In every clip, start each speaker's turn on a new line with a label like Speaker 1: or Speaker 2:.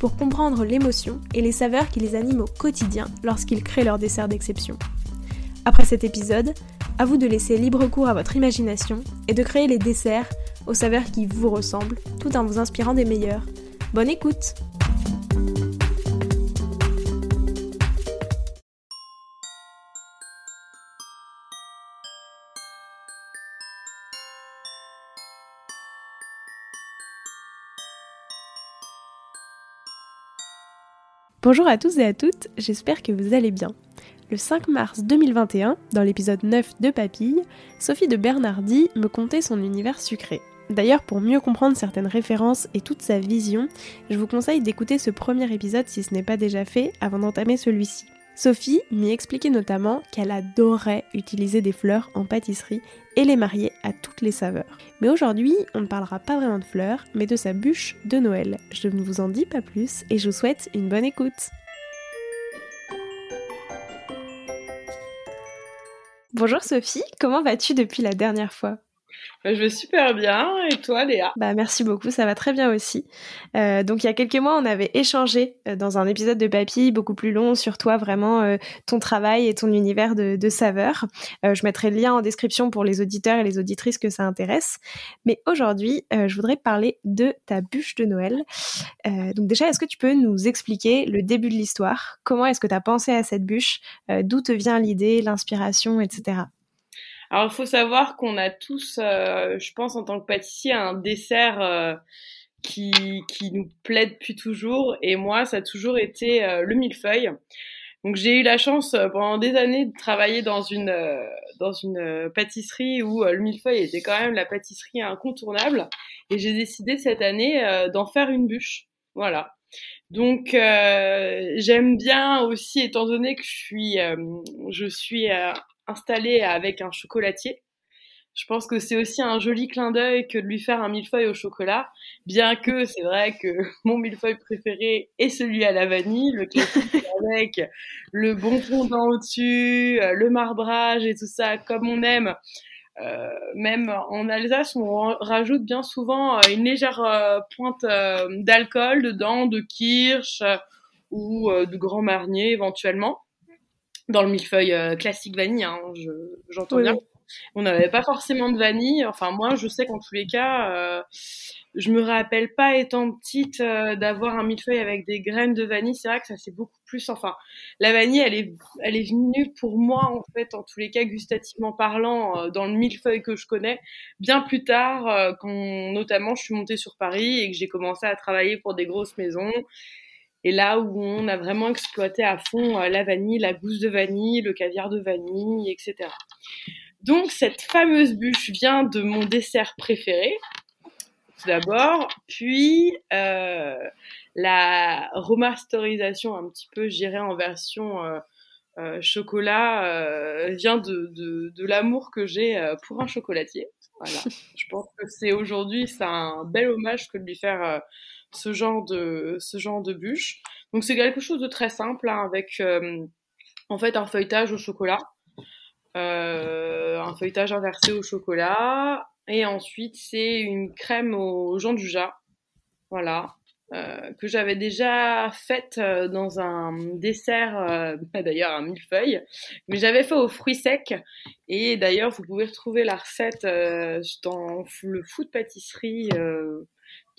Speaker 1: pour comprendre l'émotion et les saveurs qui les animent au quotidien lorsqu'ils créent leur dessert d'exception. Après cet épisode, à vous de laisser libre cours à votre imagination et de créer les desserts aux saveurs qui vous ressemblent tout en vous inspirant des meilleurs. Bonne écoute Bonjour à tous et à toutes, j'espère que vous allez bien. Le 5 mars 2021, dans l'épisode 9 de Papille, Sophie de Bernardi me contait son univers sucré. D'ailleurs, pour mieux comprendre certaines références et toute sa vision, je vous conseille d'écouter ce premier épisode si ce n'est pas déjà fait avant d'entamer celui-ci. Sophie m'y expliquait notamment qu'elle adorait utiliser des fleurs en pâtisserie et les marier à toutes les saveurs. Mais aujourd'hui, on ne parlera pas vraiment de fleurs, mais de sa bûche de Noël. Je ne vous en dis pas plus et je vous souhaite une bonne écoute. Bonjour Sophie, comment vas-tu depuis la dernière fois?
Speaker 2: Je vais super bien. Et toi, Léa?
Speaker 1: Bah merci beaucoup, ça va très bien aussi. Euh, donc il y a quelques mois, on avait échangé euh, dans un épisode de Papy beaucoup plus long sur toi, vraiment euh, ton travail et ton univers de, de saveurs. je mettrai le lien en description pour les auditeurs et les auditrices que ça intéresse. Mais aujourd'hui, je voudrais parler de ta bûche de Noël. donc déjà, est-ce que tu peux nous expliquer le début de l'histoire? Comment est-ce que tu as pensé à cette bûche? D'où te vient l'idée, l'inspiration, etc.
Speaker 2: Alors, il faut savoir qu'on a tous, euh, je pense, en tant que pâtissier, un dessert euh, qui, qui nous plaît depuis toujours. Et moi, ça a toujours été euh, le millefeuille. Donc, j'ai eu la chance pendant des années de travailler dans une, dans une pâtisserie où le millefeuille était quand même la pâtisserie incontournable. Et j'ai décidé cette année d'en faire une bûche. Voilà. Donc j'aime bien aussi, étant donné que je suis, je suis installé avec un chocolatier. Je pense que c'est aussi un joli clin d'œil que de lui faire un millefeuille au chocolat, bien que c'est vrai que mon millefeuille préféré est celui à la vanille, le classique avec le bon fondant au-dessus, euh, le marbrage et tout ça comme on aime. Euh, même en Alsace, on rajoute bien souvent euh, une légère pointe d'alcool dedans, de kirsch ou de grand marnier éventuellement dans le millefeuille euh, classique vanille, hein, j'entends bien. On n'avait pas forcément de vanille. Enfin, moi, je sais qu'en tous les cas, euh, je me rappelle pas étant petite euh, d'avoir un millefeuille avec des graines de vanille. C'est vrai que ça c'est beaucoup plus. Enfin, la vanille, elle est, elle est venue pour moi en fait, en tous les cas, gustativement parlant, euh, dans le millefeuille que je connais, bien plus tard, quand notamment je suis montée sur Paris et que j'ai commencé à travailler pour des grosses maisons et là où on a vraiment exploité à fond euh, la vanille, la gousse de vanille, le caviar de vanille, etc. Donc cette fameuse bûche vient de mon dessert préféré, tout d'abord, puis euh, la remasterisation un petit peu, j'irais en version euh, euh chocolat, euh, vient de, de, de l'amour que j'ai pour un chocolatier. Voilà. Je pense que c'est aujourd'hui, c'est un bel hommage que de lui faire ce genre de ce genre de bûche. Donc c'est quelque chose de très simple hein, avec euh, en fait un feuilletage au chocolat, euh, un feuilletage inversé au chocolat et ensuite c'est une crème au Jean du Jat, voilà. Euh, que j'avais déjà faite euh, dans un dessert, euh, d'ailleurs un millefeuille, mais j'avais fait aux fruits secs. Et d'ailleurs, vous pouvez retrouver la recette dans le food pâtisserie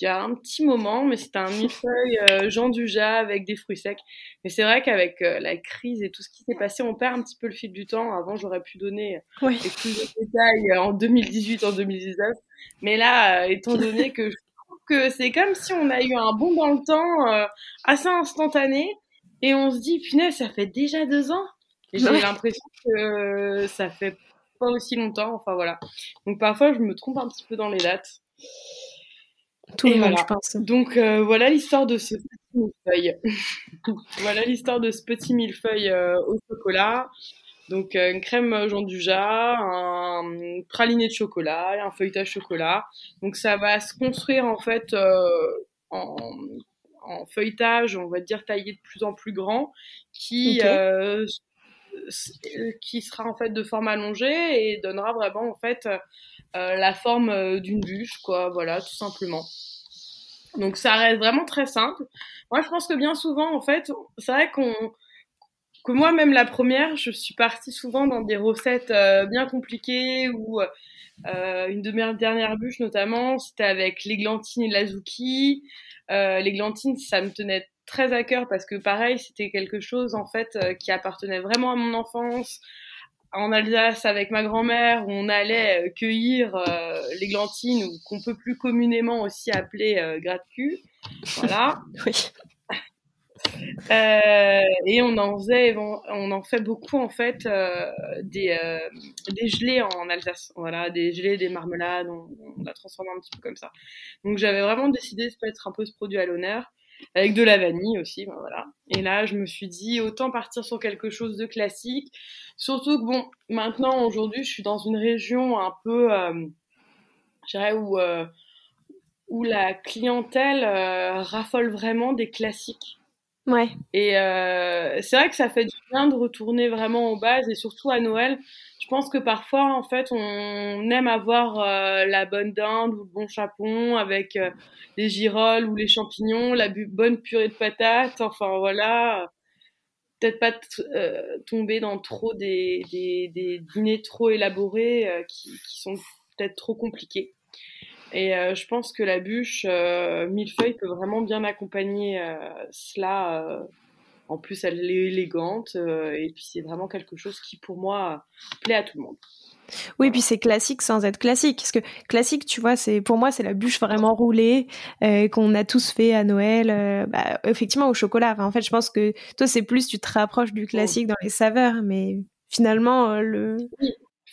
Speaker 2: il y a un petit moment, mais c'était un millefeuille euh, Jean Dujat avec des fruits secs. Mais c'est vrai qu'avec euh, la crise et tout ce qui s'est passé, on perd un petit peu le fil du temps. Avant, j'aurais pu donner oui. plus de détails en 2018, en 2019. Mais là, euh, étant donné que je trouve que c'est comme si on a eu un bond dans le temps euh, assez instantané et on se dit, punaise, ça fait déjà deux ans. Et j'ai l'impression que ça fait pas aussi longtemps. Enfin voilà. Donc parfois, je me trompe un petit peu dans les dates.
Speaker 3: Tout le monde, je pense.
Speaker 2: Donc voilà l'histoire de ce petit millefeuille. voilà l'histoire de ce petit millefeuille au chocolat. Donc une crème Jean un praliné de chocolat un feuilletage chocolat. Donc ça va se construire en fait en, en, feuilletage, on va dire taillé de plus en plus grand, qui qui sera en fait de forme allongée et donnera vraiment en fait euh, la forme euh, d'une bûche, quoi, voilà, tout simplement. Donc ça reste vraiment très simple. Moi, je pense que bien souvent, en fait, c'est vrai qu'on que moi, même la première, je suis partie souvent dans des recettes euh, bien compliquées ou euh, une de mes dernières bûches notamment, c'était avec l'églantine et l'azuki. Euh, l'églantine, ça me tenait très à cœur parce que pareil, c'était quelque chose en fait qui appartenait vraiment à mon enfance en Alsace avec ma grand-mère où on allait euh, cueillir euh, l'églantine ou qu'on peut plus communément aussi appeler euh. Voilà.
Speaker 3: oui.
Speaker 2: Euh, et on en faisait, on en fait beaucoup en fait euh, des, euh, des gelées en Alsace. Voilà, des gelées, des marmelades, on, on a transformé un petit peu comme ça. Donc j'avais vraiment décidé de mettre un peu ce produit à l'honneur avec de la vanille aussi, ben voilà. Et là, je me suis dit autant partir sur quelque chose de classique, surtout que bon, maintenant aujourd'hui, je suis dans une région un peu, euh, je dirais où euh, où la clientèle euh, raffole vraiment des classiques.
Speaker 3: Ouais.
Speaker 2: Et euh, c'est vrai que ça fait du bien de retourner vraiment aux bases et surtout à Noël. Je pense que parfois, en fait, on aime avoir euh, la bonne dinde ou le bon chapon avec euh, les girolles ou les champignons, la bonne purée de patates. Enfin voilà, peut-être pas euh, tomber dans trop des, des, dîners trop élaborés qui, qui sont peut-être trop compliqués. Et euh, je pense que la bûche euh, millefeuille peut vraiment bien accompagner euh, cela. Euh. en plus, elle est élégante et puis c'est vraiment quelque chose qui, pour moi, plaît à tout le monde.
Speaker 3: Oui, puis c'est classique sans être classique. Parce que classique, tu vois, c'est pour moi c'est la bûche vraiment roulée euh, qu'on a tous fait à Noël. Euh, bah, effectivement au chocolat. Enfin, en fait, je pense que toi c'est plus tu te rapproches du classique dans les saveurs, mais finalement euh, le.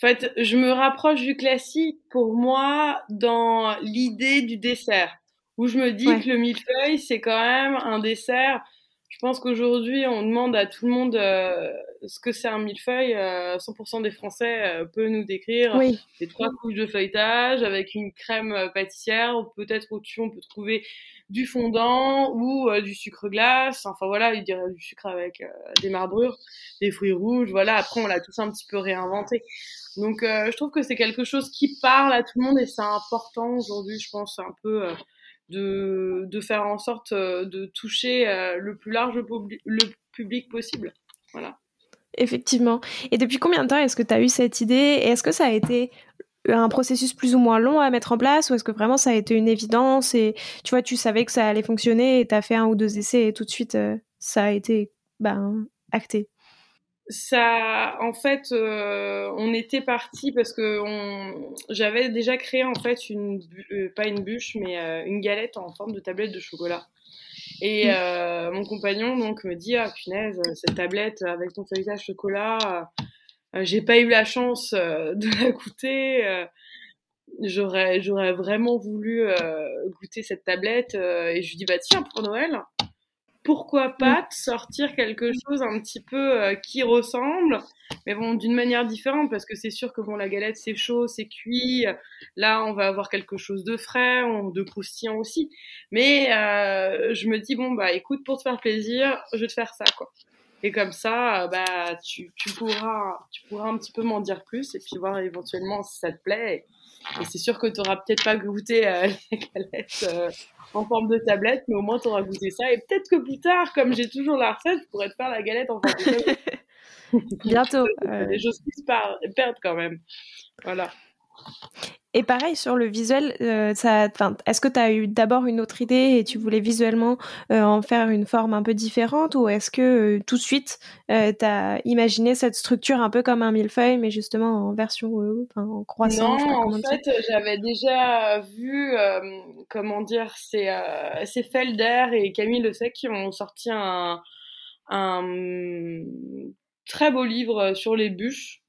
Speaker 2: En fait, je me rapproche du classique pour moi dans l'idée du dessert, où je me dis ouais. que le millefeuille, c'est quand même un dessert. Je pense qu'aujourd'hui, on demande à tout le monde euh, ce que c'est un millefeuille. Euh, 100% des Français euh, peuvent nous décrire
Speaker 3: oui.
Speaker 2: les trois couches de feuilletage avec une crème euh, pâtissière. Peut-être au-dessus, on peut trouver du fondant ou euh, du sucre glace. Enfin voilà, il dirait du sucre avec des marbrures, des fruits rouges. Voilà, après, on l'a tous un petit peu réinventé. Donc euh, je trouve que c'est quelque chose qui parle à tout le monde et c'est important aujourd'hui, je pense, un peu euh, de, de, faire en sorte euh, de toucher le plus large le public possible. Voilà.
Speaker 3: Effectivement. Et depuis combien de temps est-ce que tu as eu cette idée? Et est-ce que ça a été un processus plus ou moins long à mettre en place ou est-ce que vraiment ça a été une évidence et tu vois, tu savais que ça allait fonctionner et tu as fait un ou deux essais et tout de suite ça a été ben, acté?
Speaker 2: Ça, en fait, euh, on était parti parce que on, j'avais déjà créé en fait une, euh, pas une bûche, mais euh, une galette en forme de tablette de chocolat. Et mmh. euh, mon compagnon donc me dit ah punaise cette tablette avec ton feuilletage chocolat, j'ai pas eu la chance de la goûter. j'aurais j'aurais vraiment voulu goûter cette tablette et je lui dis bah tiens pour Noël pourquoi pas de sortir quelque chose un petit peu euh, qui ressemble, mais bon, d'une manière différente, parce que c'est sûr que bon, la galette c'est chaud, c'est cuit. Là, on va avoir quelque chose de frais, de croustillant aussi. Mais euh, je me dis bon bah écoute, pour te faire plaisir, je vais te faire ça quoi. Et comme ça, bah tu, tu pourras tu pourras un petit peu m'en dire plus et puis voir éventuellement si ça te plaît. Et, et c'est sûr que tu auras peut-être pas goûté euh, la galette euh, en forme de tablette, mais au moins tu auras goûté ça. Et peut-être que plus tard, comme j'ai toujours la recette, je pourrais te faire la galette en forme de tablette.
Speaker 3: Bientôt.
Speaker 2: Les choses qui se perdent quand même. Voilà.
Speaker 3: Et pareil sur le visuel, euh, ça, est-ce que tu as eu d'abord une autre idée et tu voulais visuellement euh, en faire une forme un peu différente ou est-ce que euh, tout de suite euh, tu as imaginé cette structure un peu comme un millefeuille mais justement en version en croissant
Speaker 2: Non, en fait j'avais déjà vu, comment dire, c'est Felder et Camille Le Sec qui ont sorti un, un très beau livre sur les bûches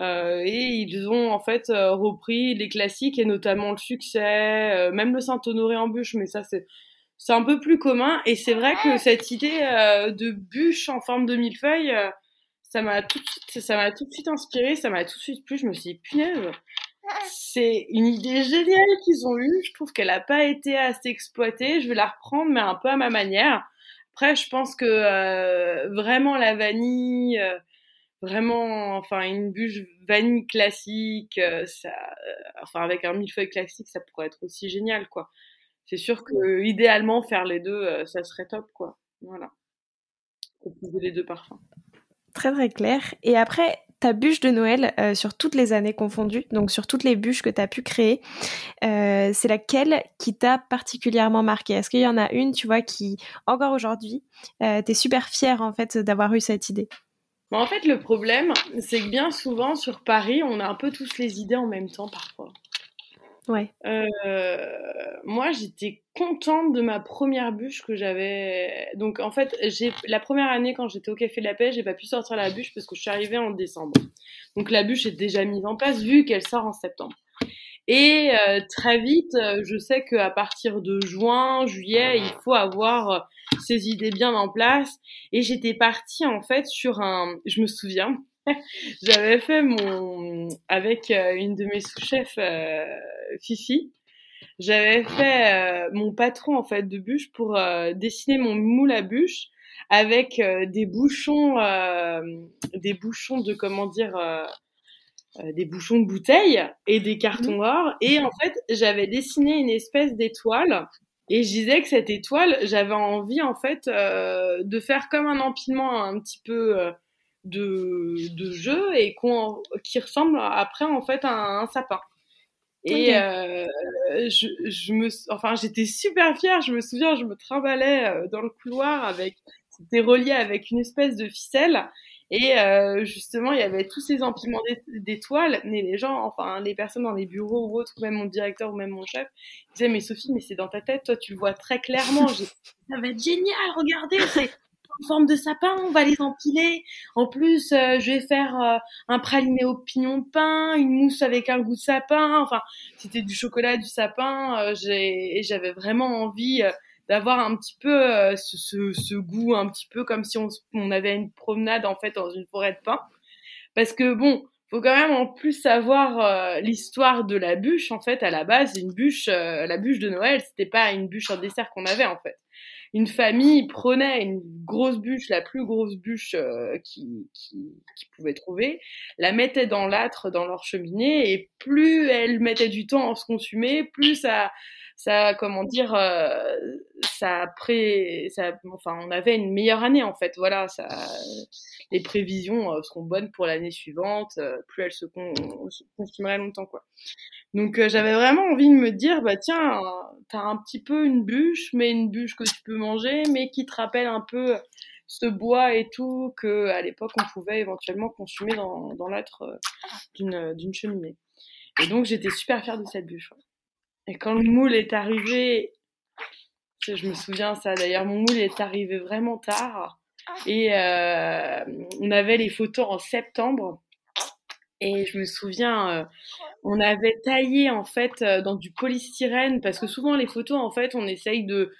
Speaker 2: et ils ont en fait euh, repris les classiques et notamment le succès, euh, même le Saint-Honoré en bûche, mais ça c'est c'est un peu plus commun. Et c'est vrai que cette idée de bûche en forme de millefeuille, ça m'a tout de suite, ça m'a tout de suite inspiré, ça m'a tout de suite plu. Je me suis dit punaise, c'est une idée géniale qu'ils ont eue. Je trouve qu'elle n'a pas été assez exploitée. Je vais la reprendre, mais un peu à ma manière. Après, je pense que vraiment la vanille vraiment, enfin, une bûche vanille classique, euh, ça, euh, enfin, avec un millefeuille classique, ça pourrait être aussi génial, quoi. C'est sûr que, idéalement, faire les deux, euh, ça serait top, quoi. Voilà. Proposer les deux parfums.
Speaker 3: Très, très clair. Et après, ta bûche de Noël, sur toutes les années confondues, donc sur toutes les bûches que tu as pu créer, c'est laquelle qui t'a particulièrement marqué Est-ce qu'il y en a une, tu vois, qui, encore aujourd'hui, tu es super fière, en fait, d'avoir eu cette idée?
Speaker 2: En fait, le problème, c'est que bien souvent sur Paris, on a un peu tous les idées en même temps parfois.
Speaker 3: Ouais.
Speaker 2: Euh, moi, j'étais contente de ma première bûche que j'avais. Donc, en fait, j'ai la première année quand j'étais au Café de la Paix, j'ai pas pu sortir la bûche parce que je suis arrivée en décembre. Donc, la bûche est déjà mise en place vu qu'elle sort en septembre. Et euh, très vite, euh, je sais qu'à partir de juin, juillet, il faut avoir ses euh, idées bien en place. Et j'étais partie en fait sur un, je me souviens, j'avais fait mon, avec une de mes sous-chefs, Fifi, j'avais fait mon patron en fait de bûche pour dessiner mon moule à bûche avec des bouchons, des bouchons de comment dire euh, des bouchons de bouteilles et des cartons mhm. or. Et en fait, j'avais dessiné une espèce d'étoile. Et je disais que cette étoile, j'avais envie en fait euh, de faire comme un empilement un petit peu euh, de, de jeu et qui ressemble après en fait à un, sapin. Et je, je, me, enfin, j'étais super fière. Je me souviens, je me trimballais dans le couloir avec, c'était relié avec une espèce de ficelle. Et euh, justement, il y avait tous ces empilements d'étoiles, mais les gens, enfin les personnes dans les bureaux ou autres, ou même mon directeur ou même mon chef, disaient mais Sophie, mais c'est dans ta tête, toi tu le vois très clairement. ça va être génial, regardez, c'est en forme de sapin, on va les empiler. En plus, euh, je vais faire euh, un praliné au pignon pain, une mousse avec un goût de sapin. Enfin, c'était du chocolat, du sapin. Euh, j'avais vraiment envie d'avoir un petit peu euh, ce, ce, ce, goût un petit peu comme si on, on, avait une promenade en fait dans une forêt de pin parce que bon faut quand même en plus savoir euh, l'histoire de la bûche en fait à la base une bûche euh, la bûche de Noël c'était pas une bûche en dessert qu'on avait en fait. Une famille prenait une grosse bûche la plus grosse bûche qui, qui, qui pouvait trouver la mettait dans l'âtre dans leur cheminée et plus elle mettait du temps à se consumer plus ça ça, comment dire, euh, ça après, ça, enfin, on avait une meilleure année en fait. Voilà, ça, les prévisions euh, seront bonnes pour l'année suivante. Euh, plus elles se, consumeraient longtemps, quoi. Donc j'avais vraiment envie de me dire, bah tiens, t'as un petit peu une bûche, mais une bûche que tu peux manger, mais qui te rappelle un peu ce bois et tout que à l'époque on pouvait éventuellement consommer dans, dans l'âtre d'une d'une cheminée. Et donc j'étais super fière de cette bûche. Et quand le moule est arrivé, je me souviens ça d'ailleurs, mon moule est arrivé vraiment tard. Et euh, on avait les photos en septembre. Et je me souviens, euh, on avait taillé en fait euh, dans du polystyrène parce que souvent les photos en fait on essaye de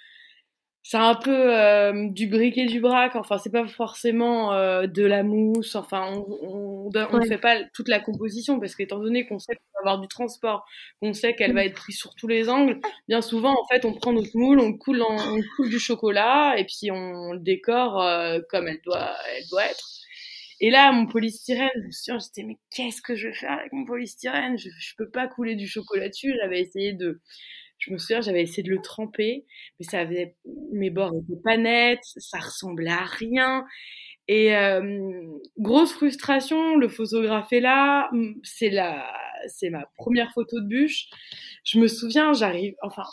Speaker 2: c'est un peu euh, du brick et du brac. Enfin, c'est pas forcément euh, de la mousse. Enfin, on ne fait pas toute la composition parce qu'étant donné qu'on sait qu'on va avoir du transport, qu'on sait qu'elle va être prise sur tous les angles, bien souvent, en fait, on prend notre moule, on coule, on coule du chocolat et puis on le décore euh, comme elle doit, elle doit être. Et là, mon polystyrène, je me souviens, j'étais mais qu'est-ce que je vais faire avec mon polystyrène? Je, je peux pas couler du chocolat dessus. J'avais essayé de je me souviens, j'avais essayé de le tremper, mais ça avait, mes bords étaient pas nets, ça ressemblait à rien. Et grosse frustration, le photographe est là, c'est la, c'est ma première photo de bûche. Je me souviens, j'arrive, enfin,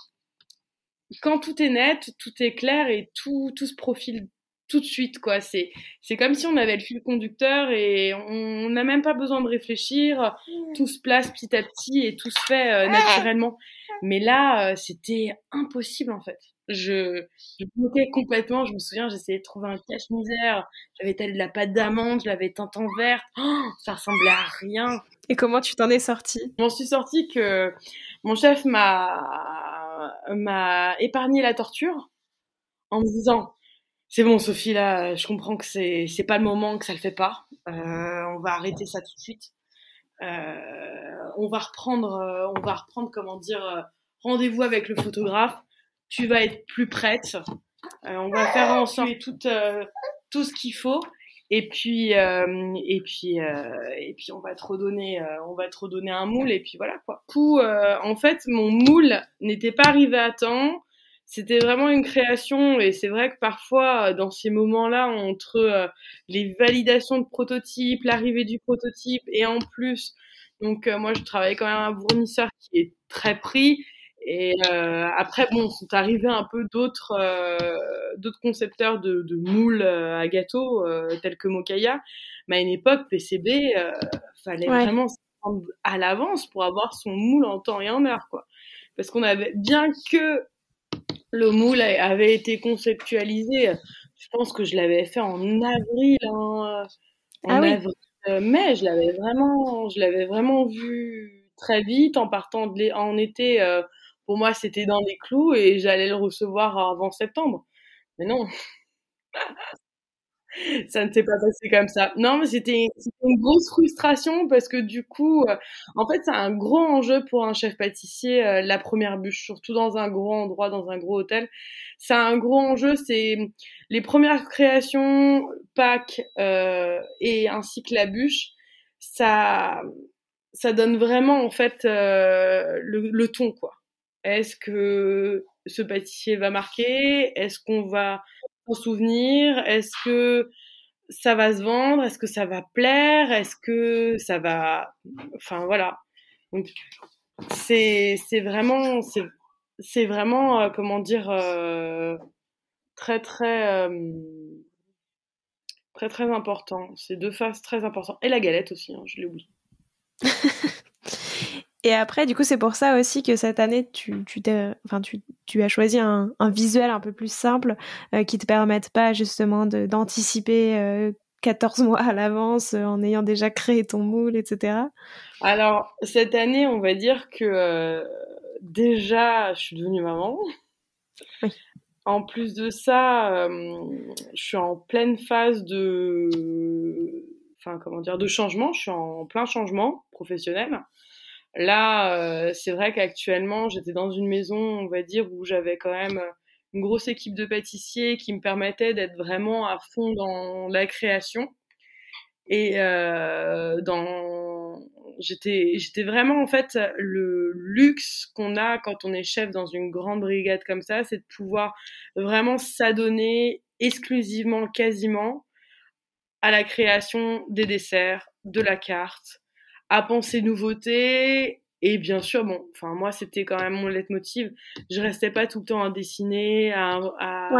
Speaker 2: quand tout est net, tout est clair et tout, tout se profile tout de suite, quoi. C'est, c'est comme si on avait le fil conducteur et on n'a même pas besoin de réfléchir. Tout se place petit à petit et tout se fait euh, naturellement. Mais là, euh, c'était impossible, en fait. Je, je bloquais complètement. Je me souviens, j'essayais de trouver un cache-misère. J'avais tel de la pâte d'amande, je l'avais teinte en verte. Oh, ça ressemblait à rien.
Speaker 3: Et comment tu t'en es sortie?
Speaker 2: Je m'en suis sortie que mon chef m'a, m'a épargné la torture en me disant c'est bon Sophie là, je comprends que c'est c'est pas le moment, que ça le fait pas. Euh, on va arrêter ça tout de suite. Euh, on va reprendre, euh, on va reprendre comment dire euh, rendez-vous avec le photographe. Tu vas être plus prête. on va faire ensemble tout tout ce qu'il faut. Et puis et puis et puis on va te redonner on va te redonner un moule et puis voilà quoi. Coup, en fait mon moule n'était pas arrivé à temps c'était vraiment une création et c'est vrai que parfois dans ces moments-là entre euh, les validations de prototypes, l'arrivée du prototype et en plus donc euh, moi je travaillais quand même à un fournisseur qui est très pris et euh, après bon sont arrivés un peu d'autres d'autres concepteurs de, de moules à gâteau tels que Mokaya. Mais à une époque PCB fallait vraiment prendre à l'avance pour avoir son moule en temps et en heure quoi. Parce qu'on avait bien que le moule avait été conceptualisé. Je pense que je l'avais fait en avril, hein, en ah avril, euh, mai. Je l'avais vraiment, je l'avais vraiment vu très vite en partant de en été. Euh, pour moi, c'était dans les clous et j'allais le recevoir avant septembre. Mais non. ça ne s'est pas passé comme ça. Non, mais c'était une grosse frustration parce que du coup, euh, en fait, c'est un gros enjeu pour un chef pâtissier, euh, la première bûche, surtout dans un gros endroit, dans un gros hôtel. C'est un gros enjeu, c'est les premières créations, Pâques euh, et ainsi que la bûche, ça, ça donne vraiment en fait le, le ton, quoi. Est-ce que ce pâtissier va marquer? Est-ce qu'on va souvenir? Est-ce que ça va se vendre? Est-ce que ça va plaire? Est-ce que ça va... Enfin voilà. C'est vraiment... C'est vraiment, euh, comment dire, euh, très très... Euh, très très important. C'est deux phases très importantes. Et la galette aussi, hein, je l'ai oublié.
Speaker 3: Et après, du coup, c'est pour ça aussi que cette année, tu, tu, enfin, tu, tu as choisi un, un, visuel un peu plus simple euh, qui te permette pas justement d'anticiper 14 euh, mois à l'avance euh, en ayant déjà créé ton moule, etc.
Speaker 2: Alors, cette année, on va dire que déjà, je suis devenue maman. Oui. En plus de ça, je suis en pleine phase de, enfin, comment dire, de changement. Je suis en plein changement professionnel. Là, euh, c'est vrai qu'actuellement, j'étais dans une maison, on va dire, où j'avais quand même une grosse équipe de pâtissiers qui me permettait d'être vraiment à fond dans la création. Et euh, dans, j'étais, j'étais vraiment en fait le luxe qu'on a quand on est chef dans une grande brigade comme ça, c'est de pouvoir vraiment s'adonner exclusivement, quasiment, à la création des desserts, de la carte, à penser nouveautés. Et bien sûr, bon, enfin moi c'était quand même mon leitmotiv. Je restais pas tout le temps à dessiner, à, à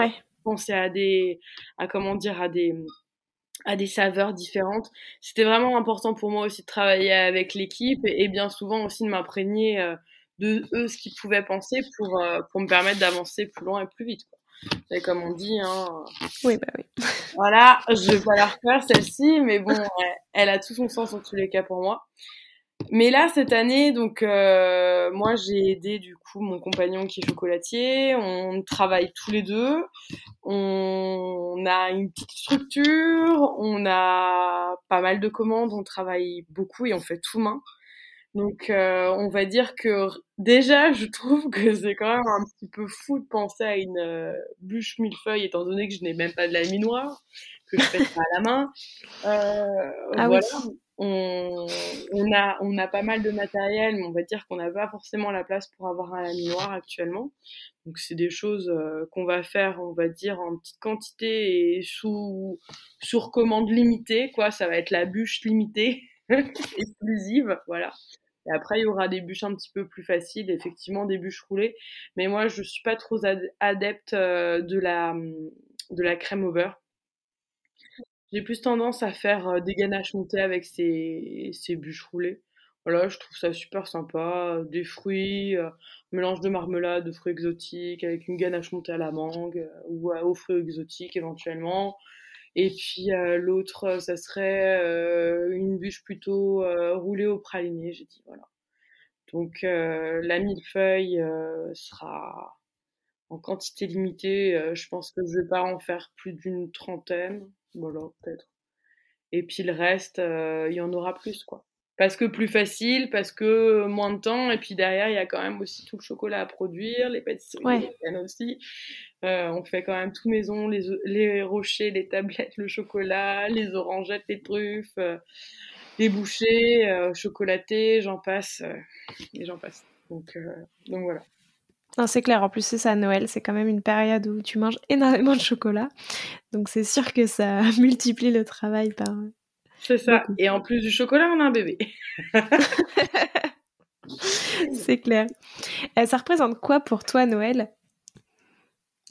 Speaker 2: penser à des, à comment dire, à des, à des saveurs différentes. C'était vraiment important pour moi aussi de travailler avec l'équipe et, bien souvent aussi de m'imprégner euh, de eux ce qu'ils pouvaient penser pour euh, pour me permettre d'avancer plus loin et plus vite. Quoi. Comme on dit. Hein.
Speaker 3: Oui, bah oui.
Speaker 2: Voilà, je vais pas la refaire celle-ci, mais bon, elle a tout son sens en tous les cas pour moi. Mais là, cette année, donc euh, moi j'ai aidé du coup mon compagnon qui est chocolatier. On travaille tous les deux. On a une petite structure. On a pas mal de commandes. On travaille beaucoup et on fait tout main. Donc euh, on va dire que déjà je trouve que c'est quand même un petit peu fou de penser à une euh, bûche millefeuille étant donné que je n'ai même pas de la minoire que je fais à la main. Euh, ah voilà. On, on, a, on a pas mal de matériel, mais on va dire qu'on n'a pas forcément la place pour avoir un laminoir actuellement. Donc c'est des choses euh, qu'on va faire, on va dire, en petite quantité et sous, sur commande limitée. Quoi. Ça va être la bûche limitée, exclusive. Voilà. Et après, il y aura des bûches un petit peu plus faciles, effectivement, des bûches roulées. Mais moi, je suis pas trop adepte euh, de la, crème au beurre. J'ai plus tendance à faire des ganaches montées avec ces, ces bûches roulées. Voilà, je trouve ça super sympa. Des fruits, mélange de marmelade, de fruits exotiques, avec une ganache montée à la mangue ou aux fruits exotiques éventuellement. Et puis l'autre, ça serait une bûche plutôt roulée au praliné, j'ai dit, voilà. Donc la millefeuille sera en quantité limitée. je pense que je vais pas en faire plus d'une trentaine, voilà, peut-être. Et puis le reste, il y en aura plus, quoi parce que plus facile, parce que moins de temps, et puis derrière, il y a quand même aussi tout le chocolat à produire, les pâtisseries ouais. aussi. Euh, on fait quand même tout maison, les, les rochers, les tablettes, le chocolat, les orangettes, les truffes, euh, les bouchées, euh, chocolatés, j'en passe, et j'en passe. Donc, donc voilà.
Speaker 3: c'est clair, en plus c'est ça, Noël, c'est quand même une période où tu manges énormément de chocolat. Donc c'est sûr que ça multiplie le travail par,
Speaker 2: c'est ça. Et en plus du chocolat, on a un bébé.
Speaker 3: c'est clair. Euh, ça représente quoi pour toi Noël?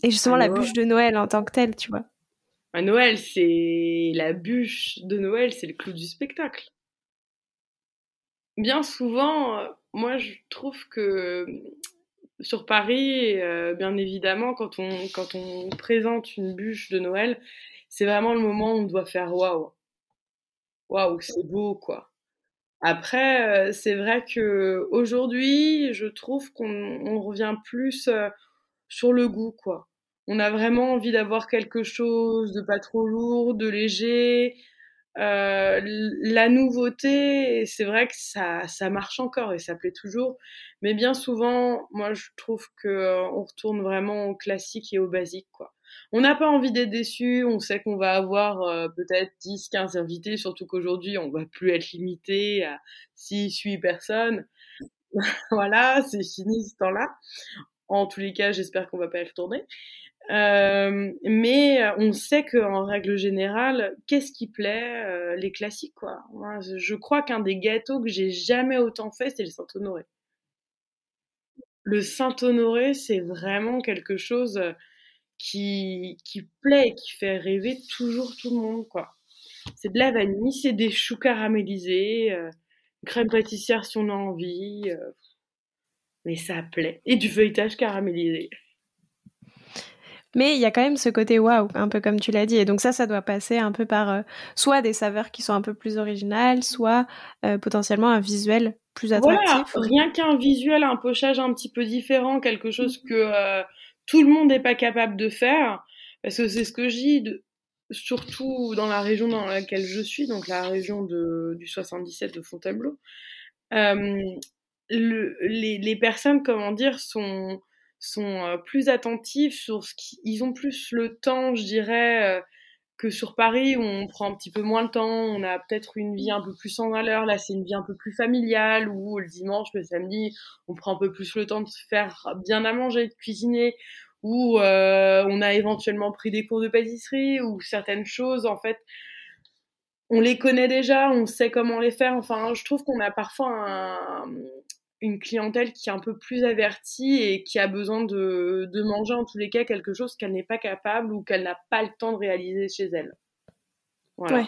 Speaker 3: Et justement la bûche de Noël en tant que telle, tu vois
Speaker 2: à Noël, c'est la bûche de Noël, c'est le clou du spectacle. Bien souvent, euh, moi je trouve que sur Paris, euh, bien évidemment, quand on, quand on présente une bûche de Noël, c'est vraiment le moment où on doit faire waouh waouh, c'est beau, quoi. Après, c'est vrai que aujourd'hui, je trouve qu'on revient plus sur le goût, quoi. On a vraiment envie d'avoir quelque chose de pas trop lourd, de léger. la nouveauté, c'est vrai que ça, ça marche encore et ça plaît toujours. Mais bien souvent, moi, je trouve que on retourne vraiment au classique et au basique, quoi on n'a pas envie d'être déçu, on sait qu'on va avoir euh, peut-être 10, 15 invités, surtout qu'aujourd'hui, on va plus être limité à 6, 8 personnes. voilà, c'est fini ce temps-là. En tous les cas, j'espère qu'on va pas y retourner. Euh, mais on sait qu'en règle générale, qu'est-ce qui plaît euh, Les classiques, quoi. je crois qu'un des gâteaux que j'ai jamais autant fait, c'est le Saint-Honoré. Le Saint-Honoré, c'est vraiment quelque chose qui, qui plaît, qui fait rêver toujours tout le monde, quoi. C'est de la vanille, c'est des choux caramélisés, euh, crème pâtissière si on a envie, euh, mais ça plaît. Et du feuilletage caramélisé.
Speaker 3: Mais il y a quand même ce côté waouh, un peu comme tu l'as dit. Et donc ça, ça doit passer un peu par euh, soit des saveurs qui sont un peu plus originales, soit potentiellement un visuel plus attractif.
Speaker 2: Voilà, rien qu'un visuel, un pochage un petit peu différent, quelque chose que tout le monde n'est pas capable de faire, parce que c'est ce que dis, surtout dans la région dans laquelle je suis, donc la région de, du 77 de Fontainebleau. Euh, le, les, les, personnes, comment dire, sont, sont euh, plus attentives sur ce qu'ils ont plus le temps, je dirais, euh, que sur Paris où on prend un petit peu moins le temps, on a peut-être une vie un peu plus en valeur. Là, c'est une vie un peu plus familiale où le dimanche, le samedi, on prend un peu plus le temps de faire bien à manger, de cuisiner, où euh, on a éventuellement pris des cours de pâtisserie ou certaines choses, en fait, on les connaît déjà, on sait comment les faire. Enfin, je trouve qu'on a parfois un, une clientèle qui est un peu plus avertie et qui a besoin de, de manger en tous les cas quelque chose qu'elle n'est pas capable ou qu'elle n'a pas le temps de réaliser chez elle. Voilà.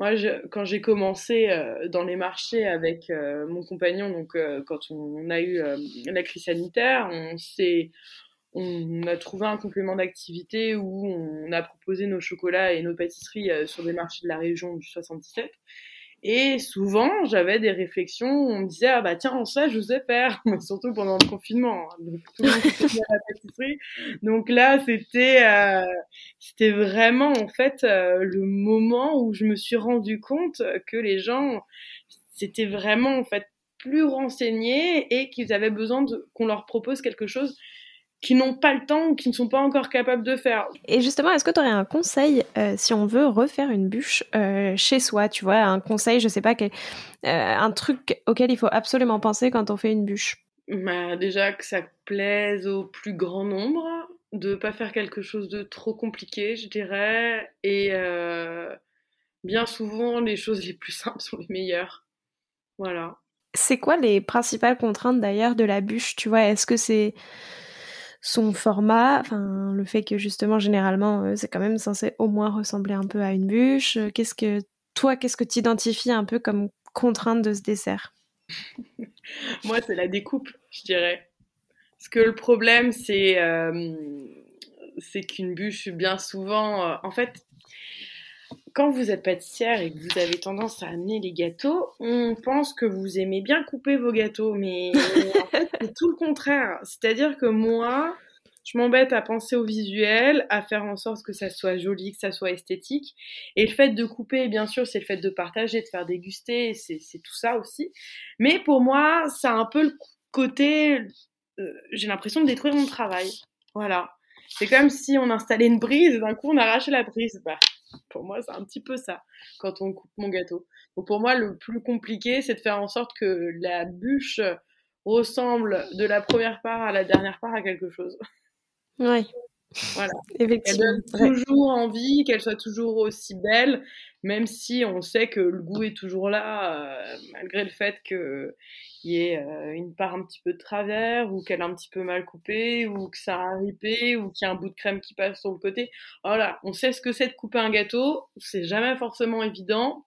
Speaker 2: Moi, quand j'ai commencé euh, dans les marchés avec euh, mon compagnon, donc euh, quand on, a eu la crise sanitaire, on s'est on a trouvé un complément d'activité où on a proposé nos chocolats et nos pâtisseries sur des marchés de la région du 77. Et souvent, j'avais des réflexions où on me disait, ah bah tiens, ça, je sais faire, mais surtout pendant le confinement. Hein. Donc, tout le monde la pâtisserie. Donc là, c'était, euh, c'était vraiment, en fait, euh, le moment où je me suis rendu compte que les gens, c'était vraiment, en fait, plus renseignés et qu'ils avaient besoin qu'on leur propose quelque chose qui n'ont pas le temps ou qui ne sont pas encore capables de faire.
Speaker 3: Et justement, est-ce que tu aurais un conseil euh, si on veut refaire une bûche euh, chez soi Tu vois, un conseil, je sais pas, quel, euh, un truc auquel il faut absolument penser quand on fait une bûche?
Speaker 2: Bah, Déjà que ça plaise au plus grand nombre, de pas faire quelque chose de trop compliqué, je dirais. Et bien souvent, les choses les plus simples sont les meilleures. Voilà.
Speaker 3: C'est quoi les principales contraintes d'ailleurs de la bûche Tu vois, est-ce que c'est son format, enfin le fait que justement généralement c'est quand même censé au moins ressembler un peu à une bûche. Qu'est-ce que toi, qu'est-ce que tu identifies un peu comme contrainte de ce dessert?
Speaker 2: Moi, c'est la découpe, je dirais. Parce que le problème, c'est c'est qu'une bûche, bien souvent, en fait, quand vous êtes pâtissière et que vous avez tendance à amener les gâteaux, on pense que vous aimez bien couper vos gâteaux, mais en fait, tout le contraire. C'est-à-dire que moi, je m'embête à penser au visuel, à faire en sorte que ça soit joli, que ça soit esthétique. Et le fait de couper, bien sûr, c'est le fait de partager, de faire déguster, c'est tout ça aussi. Mais pour moi, ça a un peu le côté, euh, j'ai l'impression de détruire mon travail. Voilà. C'est comme si on installait une brise et d'un coup on arrachait la brise. Bah, pour moi, c'est un petit peu ça quand on coupe mon gâteau. Pour moi, le plus compliqué, c'est de faire en sorte que la bûche ressemble de la première part à la dernière part à quelque chose.
Speaker 3: Oui.
Speaker 2: Voilà. Elle donne toujours envie, qu'elle soit toujours aussi belle, même si on sait que le goût est toujours là, euh, malgré le fait qu'il y ait euh, une part un petit peu de travers, ou qu'elle est un petit peu mal coupée, ou que ça a ripé, ou qu'il y a un bout de crème qui passe sur le côté. Voilà, on sait ce que c'est de couper un gâteau, c'est jamais forcément évident.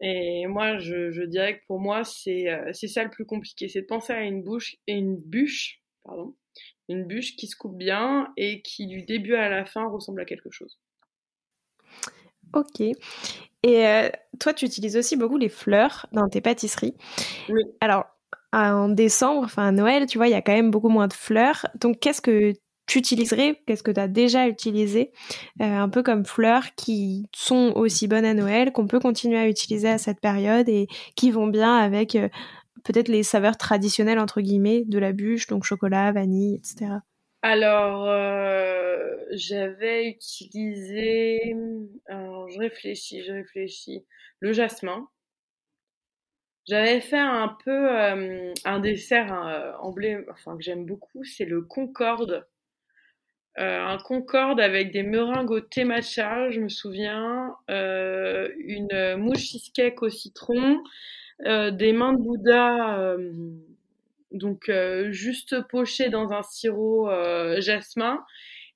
Speaker 2: Et moi, je, je dirais que pour moi, c'est euh, ça le plus compliqué, c'est de penser à une bouche et une bûche, pardon, une bûche qui se coupe bien et qui du début à la fin ressemble à quelque chose.
Speaker 3: Ok. Et euh, toi, tu utilises aussi beaucoup les fleurs dans tes pâtisseries.
Speaker 2: Oui.
Speaker 3: Alors, en décembre, enfin à Noël, tu vois, il y a quand même beaucoup moins de fleurs. Donc, qu'est-ce que tu utiliserais? Qu'est-ce que tu as déjà utilisé euh, Un peu comme fleurs qui sont aussi bonnes à Noël, qu'on peut continuer à utiliser à cette période et qui vont bien avec euh, peut-être les saveurs traditionnelles entre guillemets de la bûche, donc chocolat, vanille, etc.
Speaker 2: Alors, euh, j'avais utilisé, alors je réfléchis, je réfléchis, le jasmin. J'avais fait un peu euh, un dessert emblème, enfin que j'aime beaucoup, c'est le concorde. un concorde avec des meringues au thé matcha, je me souviens, une mouche cheesecake au citron, des mains de Bouddha, euh, donc euh, juste pochées dans un sirop jasmin,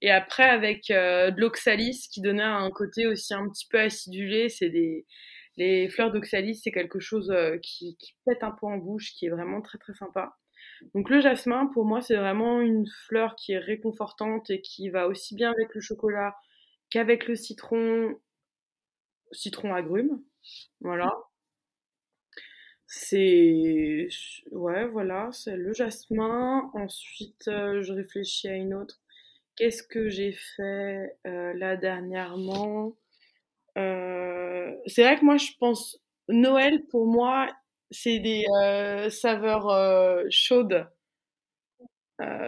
Speaker 2: et après avec de l'oxalis qui donnait un côté aussi un petit peu acidulé. C'est des les fleurs d'oxalis, c'est quelque chose qui, qui, pète un peu en bouche, qui est vraiment très très sympa. Donc le jasmin, pour moi, c'est vraiment une fleur qui est réconfortante et qui va aussi bien avec le chocolat qu'avec le citron, citron agrume. Voilà. C'est ouais, voilà, c'est le jasmin. Ensuite, euh, je réfléchis à une autre. Qu'est-ce que j'ai fait euh, là dernièrement? Euh, C'est vrai que moi, je pense Noël pour moi, c'est des saveurs chaudes.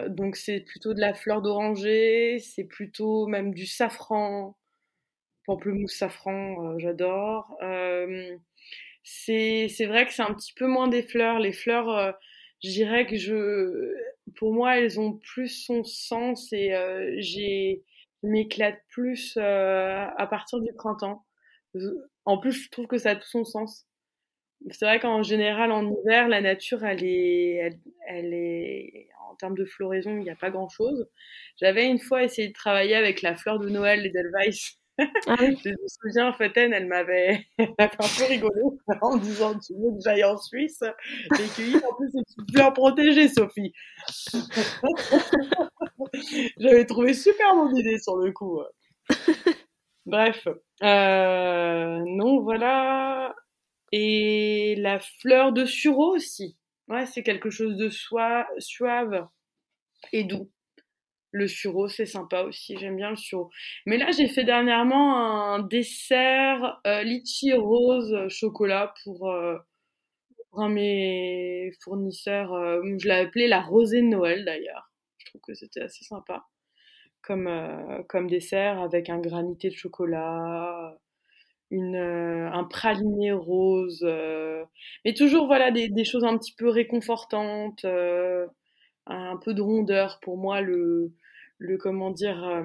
Speaker 2: donc c'est plutôt de la fleur d'oranger, c'est plutôt même du safran, pamplemousse safran, j'adore c'est vrai que c'est un petit peu moins des fleurs. Les fleurs, euh, je dirais que je, pour moi, elles ont plus son sens et euh, j'ai m'éclate plus euh, à partir du printemps. En plus, je trouve que ça a tout son sens. C'est vrai qu'en général, en hiver, la nature, elle est, elle, est, en termes de floraison, il n'y a pas grand chose. J'avais une fois essayé de travailler avec la fleur de Noël, les ah je me souviens, Faten, elle m'avait un peu rigolé en disant Tu veux que j'aille en Suisse? Les cueillir, en plus, c'est une fleur protégée, Sophie. J'avais trouvé super bonne idée sur le coup. Bref. Euh, non, voilà. Et la fleur de sureau aussi. Ouais, c'est quelque chose de suave et doux. Le sureau, c'est sympa aussi, j'aime bien le sureau. Mais là, j'ai fait dernièrement un dessert euh, litchi rose euh, chocolat pour, euh, pour un de mes fournisseurs. Euh, je l'ai appelé la rosée de Noël d'ailleurs. Je trouve que c'était assez sympa comme, comme dessert avec un granité de chocolat, un praliné rose. mais toujours, voilà, des, choses un petit peu réconfortantes un peu de rondeur. Pour moi, le, le comment dire, euh,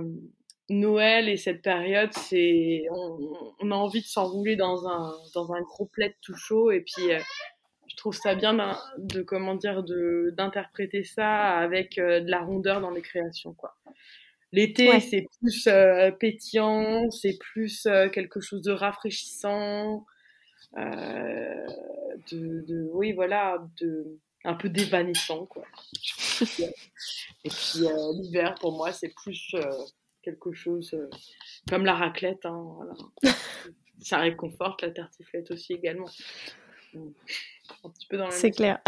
Speaker 2: Noël et cette période, c'est, on, a envie de s'enrouler dans un, dans un gros plaid tout chaud et puis, euh, je trouve ça bien de comment dire d'interpréter ça avec de la rondeur dans les créations quoi. L'été, c'est plus pétillant, c'est plus quelque chose de rafraîchissant, de, de, oui, voilà, de, un peu dévanissant, quoi. Et puis l'hiver, pour moi, c'est plus quelque chose comme la raclette, hein, voilà. ça réconforte la tartiflette aussi également.
Speaker 3: C'est clair.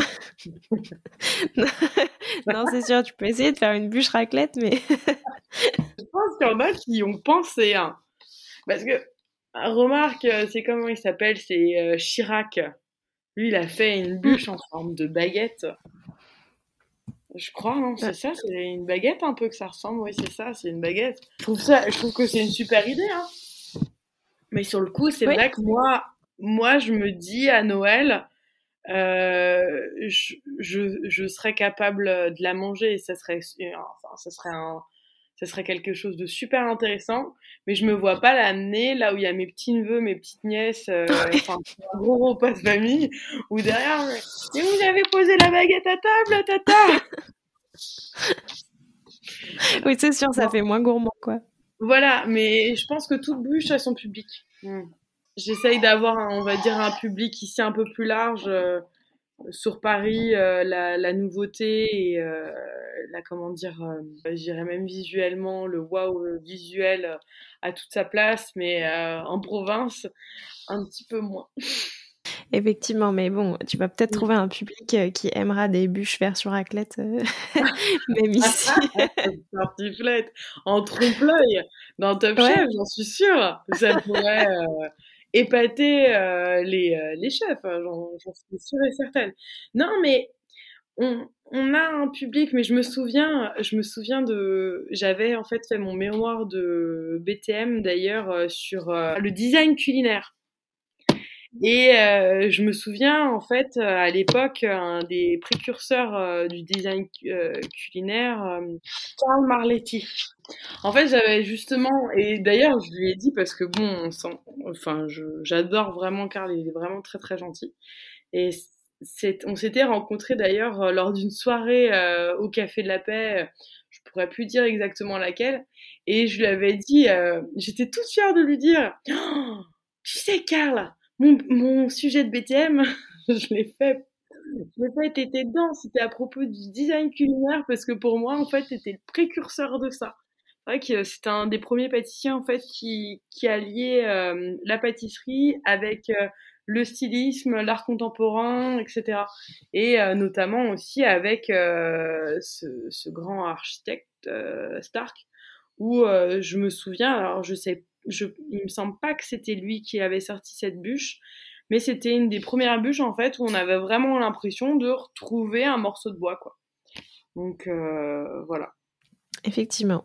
Speaker 3: non, c'est sûr, tu peux essayer de faire une bûche raclette, mais.
Speaker 2: je pense qu'il y en a qui ont pensé. Hein. Parce que, remarque, c'est comment il s'appelle C'est euh, Chirac. Lui, il a fait une bûche en forme de baguette. Je crois, non, c'est ça, c'est une baguette un peu que ça ressemble, oui, c'est ça, c'est une baguette. Je trouve, ça, je trouve que c'est une super idée, hein. Mais sur le coup, c'est vrai que moi, moi, je me dis à Noël, euh, je, je, je, serais capable de la manger et ça serait, enfin, ça serait un, ça serait quelque chose de super intéressant, mais je me vois pas l'amener là où il y a mes petits neveux, mes petites nièces, euh, enfin un gros repas de famille, ou derrière, mais vous avez posé la baguette à table, tata.
Speaker 3: oui, c'est sûr, ça fait moins gourmand, quoi.
Speaker 2: Voilà, mais je pense que toute bûche a son public. Hmm j'essaye d'avoir, on va dire, un public ici un peu plus large. Euh, sur Paris, euh, la, la, nouveauté et euh, la, comment dire, je dirais même visuellement, le wow visuel a toute sa place, mais en province, un petit peu moins.
Speaker 3: Effectivement, mais bon, tu vas peut-être trouver un public qui aimera des bûches version raclette, même ici.
Speaker 2: Tartiflette, en trompe-l'œil, dans Top Chef, j'en suis sûre. Ça pourrait épater euh, les, euh, les chefs, hein, j'en suis sûre et certaine. Non, mais on, on, a un public, mais je me souviens, je me souviens de, j'avais en fait fait mon mémoire de BTM d'ailleurs euh, sur le design culinaire. Et je me souviens en fait à l'époque un des précurseurs du design culinaire, Karl Marletti. En fait, j'avais justement, et d'ailleurs, je lui ai dit parce que bon, on enfin, j'adore vraiment Karl, il est vraiment très très gentil. Et on s'était rencontrés d'ailleurs euh, lors d'une soirée euh, au Café de la Paix, je pourrais plus dire exactement laquelle, et je lui avais dit, euh, j'étais toute fière de lui dire, oh, tu sais Karl, mon, sujet de BTM, je l'ai fait l'ai fait, t'étais dedans, c'était à propos du design culinaire parce que pour moi, en fait, t'étais le précurseur de ça vrai que c'était un des premiers pâtissiers en fait qui, qui alliait euh, la pâtisserie avec euh, le stylisme, l'art contemporain, etc. Et euh, notamment aussi avec ce, ce, grand architecte Stark, où je me souviens, alors je sais, je, il me semble pas que c'était lui qui avait sorti cette bûche, mais c'était une des premières bûches en fait où on avait vraiment l'impression de retrouver un morceau de bois, quoi. Donc voilà
Speaker 3: effectivement.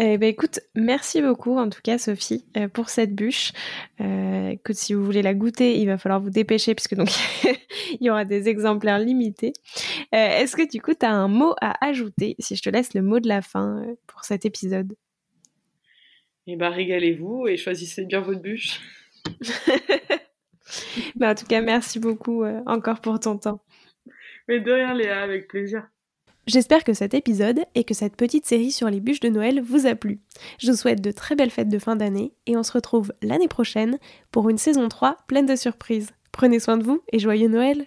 Speaker 3: Eh ben, écoute, merci beaucoup en tout cas Sophie euh, pour cette bûche. Euh, si vous voulez la goûter, il va falloir vous dépêcher puisque donc il y aura des exemplaires limités. Euh, est-ce que du coup tu as un mot à ajouter si je te laisse le mot de la fin pour cet épisode?
Speaker 2: Eh ben régalez-vous et choisissez bien votre bûche.
Speaker 3: ben, en tout cas, merci beaucoup encore pour ton temps.
Speaker 2: Mais de rien Léa, avec plaisir.
Speaker 3: J'espère que cet épisode et que cette petite série sur les bûches de Noël vous a plu. Je vous souhaite de très belles fêtes de fin d'année et on se retrouve l'année prochaine pour une saison 3 pleine de surprises. Prenez soin de vous et joyeux Noël